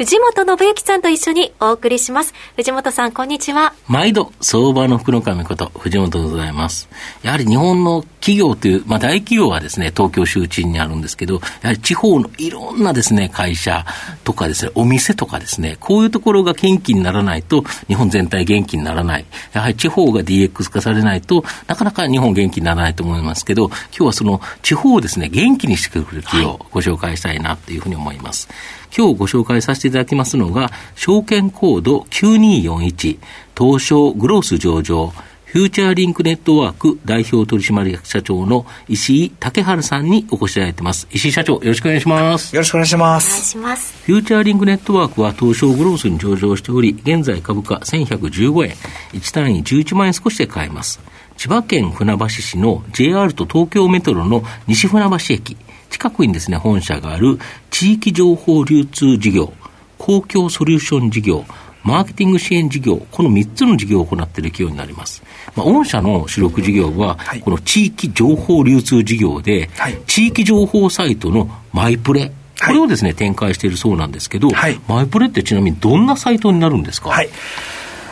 藤本信之さんと一緒にお送りします。藤本さん、こんにちは。毎度、相場の福の神こと、藤本でございます。やはり日本の企業という、まあ大企業はですね、東京周知にあるんですけど、やはり地方のいろんなですね、会社とかですね、お店とかですね、こういうところが元気にならないと、日本全体元気にならない。やはり地方が DX 化されないとなかなか日本元気にならないと思いますけど、今日はその地方をですね、元気にしてくれる企業をご紹介したいなというふうに思います。今日ご紹介させていただきますのが、証券コード9241、東証グロース上場、フューチャーリンクネットワーク代表取締役社長の石井武春さんにお越しいただいてます。石井社長、よろしくお願いします。よろしくお願いします。お願いします。フューチャーリンクネットワークは東証グロースに上場しており、現在株価1115円、1単位11万円少しで買えます。千葉県船橋市の JR と東京メトロの西船橋駅、近くにですね、本社がある地域情報流通事業、公共ソリューション事業、マーケティング支援事業、この3つの事業を行っている企業になります。まあ、御社の主力事業は、この地域情報流通事業で、はい、地域情報サイトのマイプレ、これをですね、展開しているそうなんですけど、はい、マイプレってちなみにどんなサイトになるんですか、はい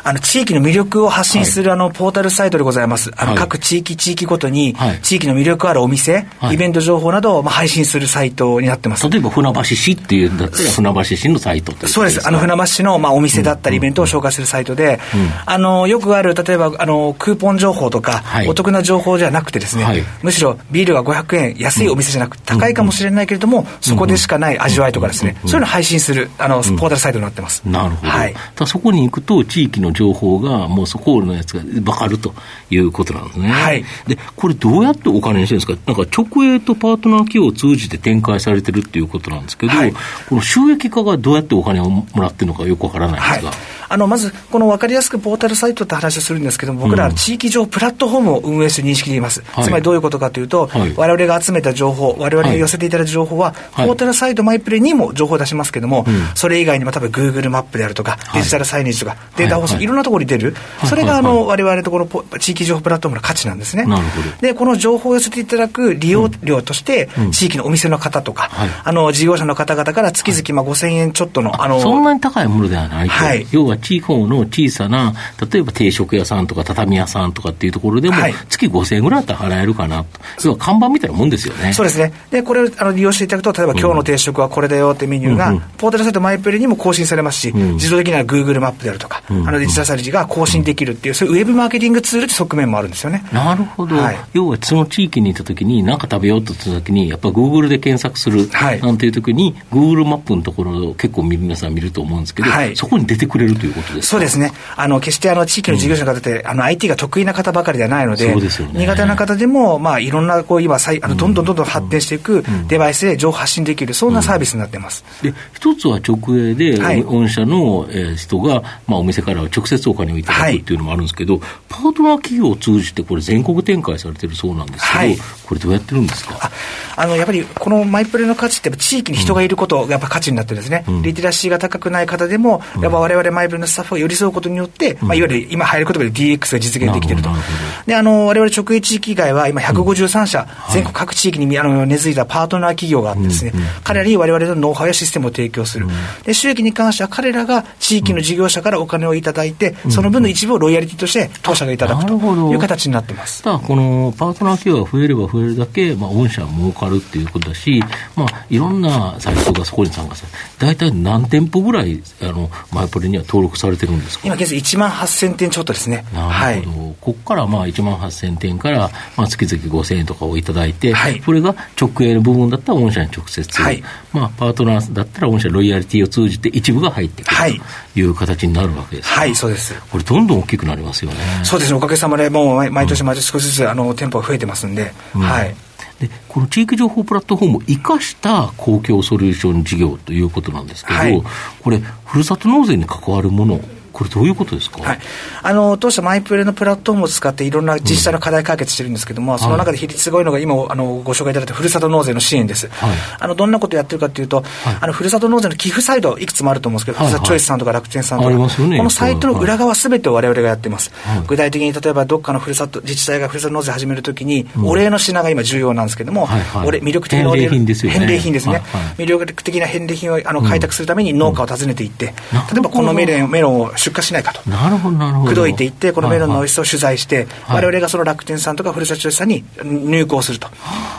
あの、地域の魅力を発信する、あの、ポータルサイトでございます。あの、各地域、地域ごとに、地域の魅力あるお店、イベント情報などを、まあ、配信するサイトになってます。例えば、船橋市っていうんだったら、船橋市のサイトそうです。あの、船橋市の、まあ、お店だったり、イベントを紹介するサイトで、あの、よくある、例えば、あの、クーポン情報とか、お得な情報じゃなくてですね、むしろ、ビールが500円、安いお店じゃなくて、高いかもしれないけれども、そこでしかない味わいとかですね、そういうのを配信する、あの、ポータルサイトになってます。なるほど。はい。そこに行くと、地域の情報が、もうそこのやつが分かるということなんですね。はい。で、これどうやってお金にしてるんですか？なんか直営とパートナー企業を通じて展開されてるっていうことなんですけど、はい、この収益化がどうやってお金をもらってるのかよくわからないんですが。はい。あの、まず、この分かりやすくポータルサイトって話をするんですけども、僕らは地域上プラットフォームを運営する認識でいます。はい、つまりどういうことかというと、はい、我々が集めた情報、我々が寄せていただいた情報は、はい、ポータルサイトマイプレにも情報を出しますけども、それ以外にも多分 Google マップであるとか、デジタルサイネージとか、データ放送、いろんなところに出る。それが、あの、我々のところ、地域情報プラットフォームの価値なんですね。で、この情報を寄せていただく利用料として、地域のお店の方とか、あの、事業者の方々から月々まあ5000円ちょっとの、あの、そんなに高いものではないと。はい、要は地方の小さな、例えば定食屋さんとか畳屋さんとかっていうところでも、月5000円ぐらいだったら払えるかなと、要は看板みたいなもんですよね。そうですね。で、これをあの利用していただくと、例えば今日の定食はこれだよってメニューが、ポータルサイトマイプレにも更新されますし、自動的には Google マップであるとか、あのデジタルサイトが更新できるっていう、そういうウェブマーケティングツールって側面もあるんですよね。なるほど。はい、要はその地域にいたときに、何か食べようとしたときに、やっぱ Google で検索するなんていうときに、Google マップのところを結構皆さん見ると思うんですけど、はい、そこに出てくれるということですか？そうですね。あの、決してあの地域の事業者の方って、うん、あの IT が得意な方ばかりではないので、でね、苦手な方でも、まあ、いろんなこう今さいあの、どんどんどんどん発展していくデバイスで情報発信できる、そんなサービスになってます。で一つは直営で、はい、御社の、えー、人が、まあ、お店から直接お金をいただくっていうのもあるんですけど、はい、パートナー企業を通じて、これ、全国展開されてるそうなんですけど、はい、これ、どうやってるんですか？あのやっぱりこのマイプレの価値って、地域に人がいることがやっぱ価値になってるんですね、うん、リテラシーが高くない方でも、やっぱわれわれマイプレのスタッフが寄り添うことによって、うん、まあ、いわゆる今入ることで DX が実現できていると。で、あの、我々直営地域以外は今153社、うん、全国各地域にあの根付いたパートナー企業があってですね、彼らに我々のノウハウやシステムを提供する。で、収益に関しては彼らが地域の事業者からお金をいただいて、その分の一部をロイヤリティとして当社がいただくという形になってます。ただ、このパートナー企業が増えれば増えるだけ、まあ、御社は儲かるっていうことだし、まあ、いろんなサイトがそこに参加され大体何店舗ぐらい、あの、マイプレには登録されてるんですか？今現在1万8000店ちょっとですね。なるほど。はい、ここからまあ1万8000点から、まあ、月々5000円とかをいただいて、はい、これが直営の部分だったら御社に直接、はい、まあ、パートナーだったら御社ロイヤリティを通じて一部が入ってくる、はい、という形になるわけですはい、そうです。これ、どんどん大きくなりますよね。そうですね、おかげさまで、もう毎年毎年少しずつ、あの店舗が増えてますんで、うん、はい。でこの地域情報プラットフォームを生かした公共ソリューション事業ということなんですけど、はい、これ、ふるさと納税に関わるもの、これどういうことですか、はい、あの当社マイプレのプラットフォームを使っていろんな自治体の課題解決してるんですけども、うん、その中で比率が多いのが今あのご紹介いただいたふるさと納税の支援です、はい、あのどんなことやってるかというと、はい、あのふるさと納税の寄付サイドいくつもあると思うんですけど、はいはい、チョイスさんとか楽天さんとか、ね、このサイトの裏側すべてを我々がやってます、具体的に例えばどっかのふるさと自治体がふるさと納税始めるときに、お礼の品が今重要なんですけども、はいはい、魅力的なお礼返礼品ですよね。魅力的な返礼品をあの開拓するために農家を訪ねていって、うん、例えばこのメロンメロンを出荷しないかと。なるほどなるほど。口説いていってこのメロンの美味しさを取材して、はい。はい、我々がその楽天さんとかふるさとさんに入稿すると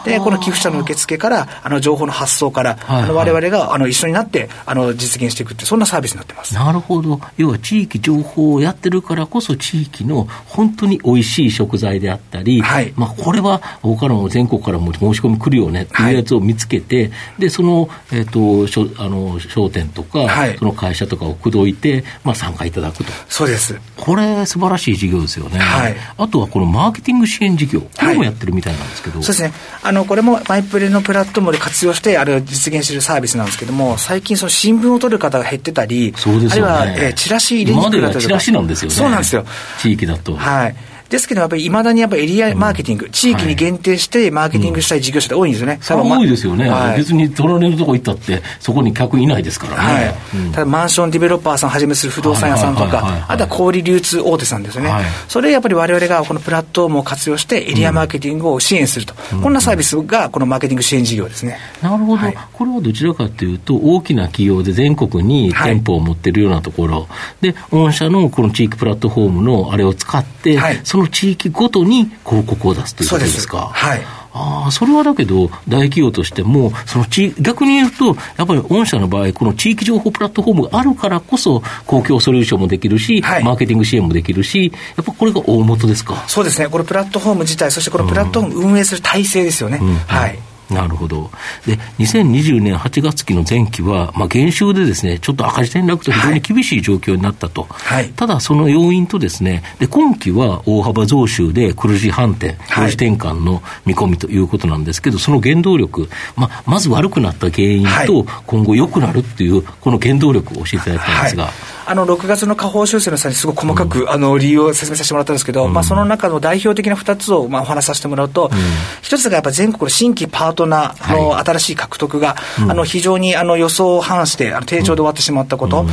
でこの寄付者の受付からあの情報の発送から、はいはい、あの我々があの一緒になってあの実現していくってそんなサービスになってます。なるほど。要は地域情報をやってるからこそ地域の本当に美味しい食材であったり、はい、まあ、これは他の全国からも申し込み来るよねっていうやつを見つけて、はい、でその,、えーと、しょあの商店とか、はい、その会社とかを口説いて、まあ、参加いただくと。そうです。これ素晴らしい事業ですよね、はい、あとはこのマーケティング支援事業これもやってるみたいなんですけど、そうですね。あのこれもマイプレのプラットフォームで活用してあれを実現しているサービスなんですけども最近その新聞を取る方が減ってたりね、あるいは、えー、チラシ入れにくくなったりとかチラシなんですよね。そうなんですよ。地域だと。はいですけど、やっぱりいまだにやっぱりエリアマーケティング、うん、地域に限定してマーケティングしたい事業者って多いんですよね。うん、それは多いですよね、はい、別に隣のとこ行ったって、そこに客いないですからね。はい。うん、ただ、マンションディベロッパーさんはじめする不動産屋さんとか、あとは小売流通大手さんですよね。はい、それやっぱり我々がこのプラットフォームを活用して、エリアマーケティングを支援すると、こんなサービスがこのマーケティング支援事業ですね。なるほど、これはどちらかというと、大きな企業で全国に店舗を持ってるようなところ、で、御社のこの地域プラットフォームのあれを使って、その地域ごととに広告を出すということですか？はい。ああ、それはだけど、大企業としても、その地逆に言うと、やっぱり御社の場合、この地域情報プラットフォームがあるからこそ、公共ソリューションもできるし、はい、マーケティング支援もできるし、やっぱこれが大元ですか？そうですね、このプラットフォーム自体、そしてこのプラットフォーム運営する体制ですよね。うん、はい。なるほど。で、2020年8月期の前期は、まあ、減収でですね、ちょっと赤字転落と非常に厳しい状況になったと。はい、ただ、その要因とですね、で、今期は大幅増収で黒字反転、黒字転換の見込みということなんですけど、その原動力、まあ、まず悪くなった原因と、今後良くなるっていう、この原動力を教えていただきたいんですが。はいあの6月の下方修正の際にすごく細かく、うん、あの理由を説明させてもらったんですけど、うん、まあ、その中の代表的な2つをまあお話しさせてもらうと、うん、1つがやっぱ全国の新規パートナーの新しい獲得が、はい、あの非常にあの予想を反してあの低調で終わってしまったこと、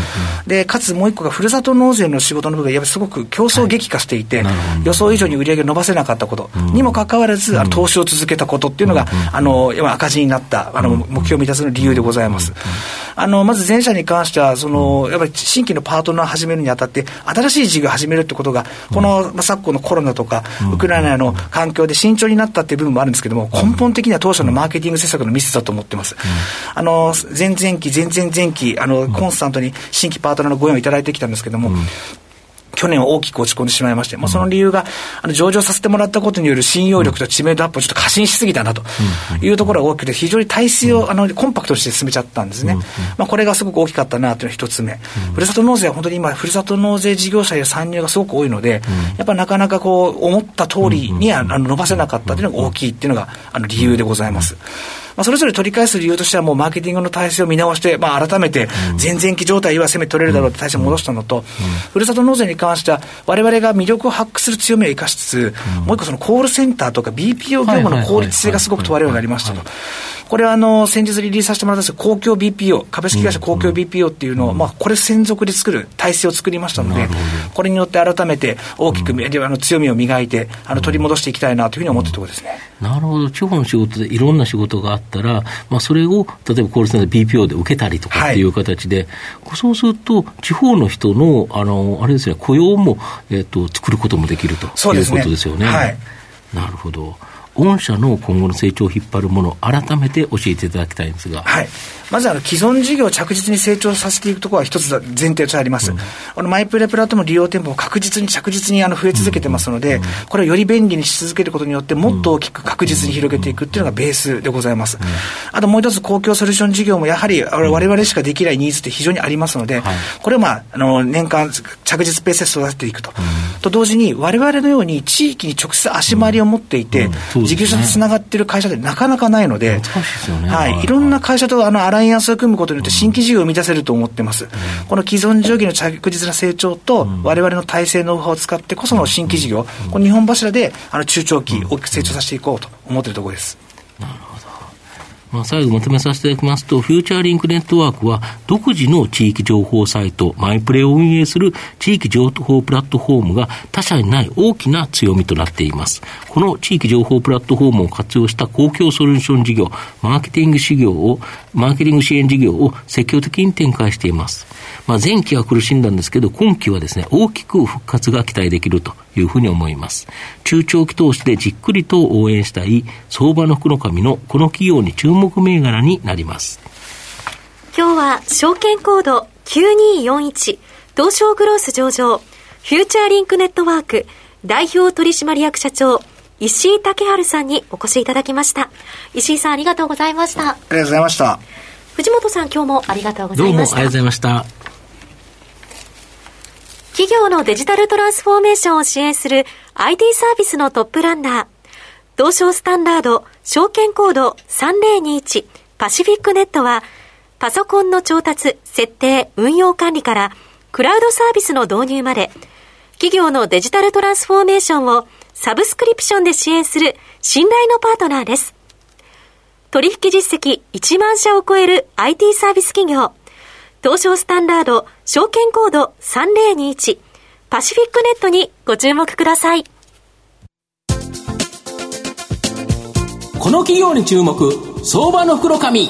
でかつもう1個がふるさと納税の仕事の部分がやっぱりすごく競争激化していて、はい、予想以上に売り上げを伸ばせなかったこと。にもかかわらず、あの投資を続けたことっていうのが、あの赤字になったあの目標を満たすの理由でございます。あのまず前者に関してはその、やっぱり新規のパートナー始めるにあたって、新しい事業を始めるってことが、この、まあ、昨今のコロナとか、ウクライナの環境で慎重になったっていう部分もあるんですけども、根本的には当初のマーケティング施策のミスだと思ってます。あの前々期、前々前期、あのコンスタントに新規パートナーのご縁をいただいてきたんですけども、去年は大きく落ち込んでしまいまして、まあ、その理由が、あの上場させてもらったことによる信用力と知名度アップをちょっと過信しすぎたなというところが大きくて、非常に体制をあのコンパクトにして進めちゃったんですね。まあ、これがすごく大きかったなというのが一つ目。ふるさと納税は本当に今、ふるさと納税事業者へ参入がすごく多いので、やっぱなかなかこう、思った通りにはあの伸ばせなかったというのが大きいっていうのがあの理由でございます。まあ、それぞれ取り返す理由としては、もうマーケティングの体制を見直して、まあ、改めて前々期状態は攻め取れるだろうって体制を戻したのと、ふるさと納税に関しては、われわれが魅力を発揮する強みを生かしつつ、もう一個そのコールセンターとか BPO 業務の効率性がすごく問われるようになりましたと。これはあの先日リリースさせてもらったんです公共 BPO、株式会社公共 BPO っていうのを、まあ、これ専属で作る体制を作りましたので、これによって改めて大きく、あの強みを磨いて、あの取り戻していきたいなというふうに思ってるところですね。なるほど、地方の仕事でいろんな仕事があったら、まあ、それを例えばコールセンター BPO で受けたりとかっていう形で、はい、そうすると、地方の人の、あのあれですね、雇用も、えーと、作ることもできるということですよね。はい、なるほど。御社の今後の成長を引っ張るもの、改めて教えていただきたいんですが。はい。まずあの既存事業を着実に成長させていくところは一つ前提とあります。うん、このマイプレプラットフォーム利用店舗も確実に着実にあの増え続けてますので、うん、これをより便利にし続けることによって、もっと大きく確実に広げていくっていうのがベースでございます。うん、あともう一つ公共ソリューション事業もやはり我々しかできないニーズって非常にありますので、これをまあ、あの年間着実ペースで育てていくと。と同時に我々のように地域に直接足回りを持っていて、事業者とつながっている会社ってなかなかないので、はい、い。ろんな会社とあのアライアンスを組むことによって新規事業を生み出せると思ってます。この既存事業の着実な成長と、我々の体制ノウハウを使ってこその新規事業、この日本柱であの中長期大きく成長させていこうと思っているところです。まあ、最後まとめさせていただきますと、フューチャーリンクネットワークは、独自の地域情報サイト、マイプレイを運営する地域情報プラットフォームが他社にない大きな強みとなっています。この地域情報プラットフォームを活用した公共ソリューション事業、マーケティング事業を、マーケティング支援事業を積極的に展開しています。まあ、前期は苦しんだんですけど、今期はですね、大きく復活が期待できるというふうに思います。中長期投資でじっくりと応援したい相場の福の神のこの企業に注目銘柄になります。今日は証券コード9241東証グロース上場フューチャーリンクネットワーク代表取締役社長石井武春さんにお越しいただきました。石井さんありがとうございました。ありがとうございました。藤本さん今日もありがとうございました。どうもありがとうございました。企業のデジタルトランスフォーメーションを支援する IT サービスのトップランナー、東証スタンダード証券コード3021パシフィックネットは、パソコンの調達、設定、運用管理から、クラウドサービスの導入まで、企業のデジタルトランスフォーメーションをサブスクリプションで支援する信頼のパートナーです。取引実績1万社を超える IT サービス企業、東証スタンダード証券コード3021パシフィックネットにご注目ください。この企業に注目、相場の袋紙。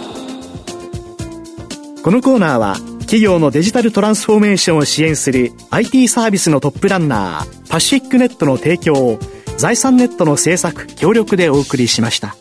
このコーナーは企業のデジタルトランスフォーメーションを支援する IT サービスのトップランナーパシフィックネットの提供を財産ネットの制作協力でお送りしました。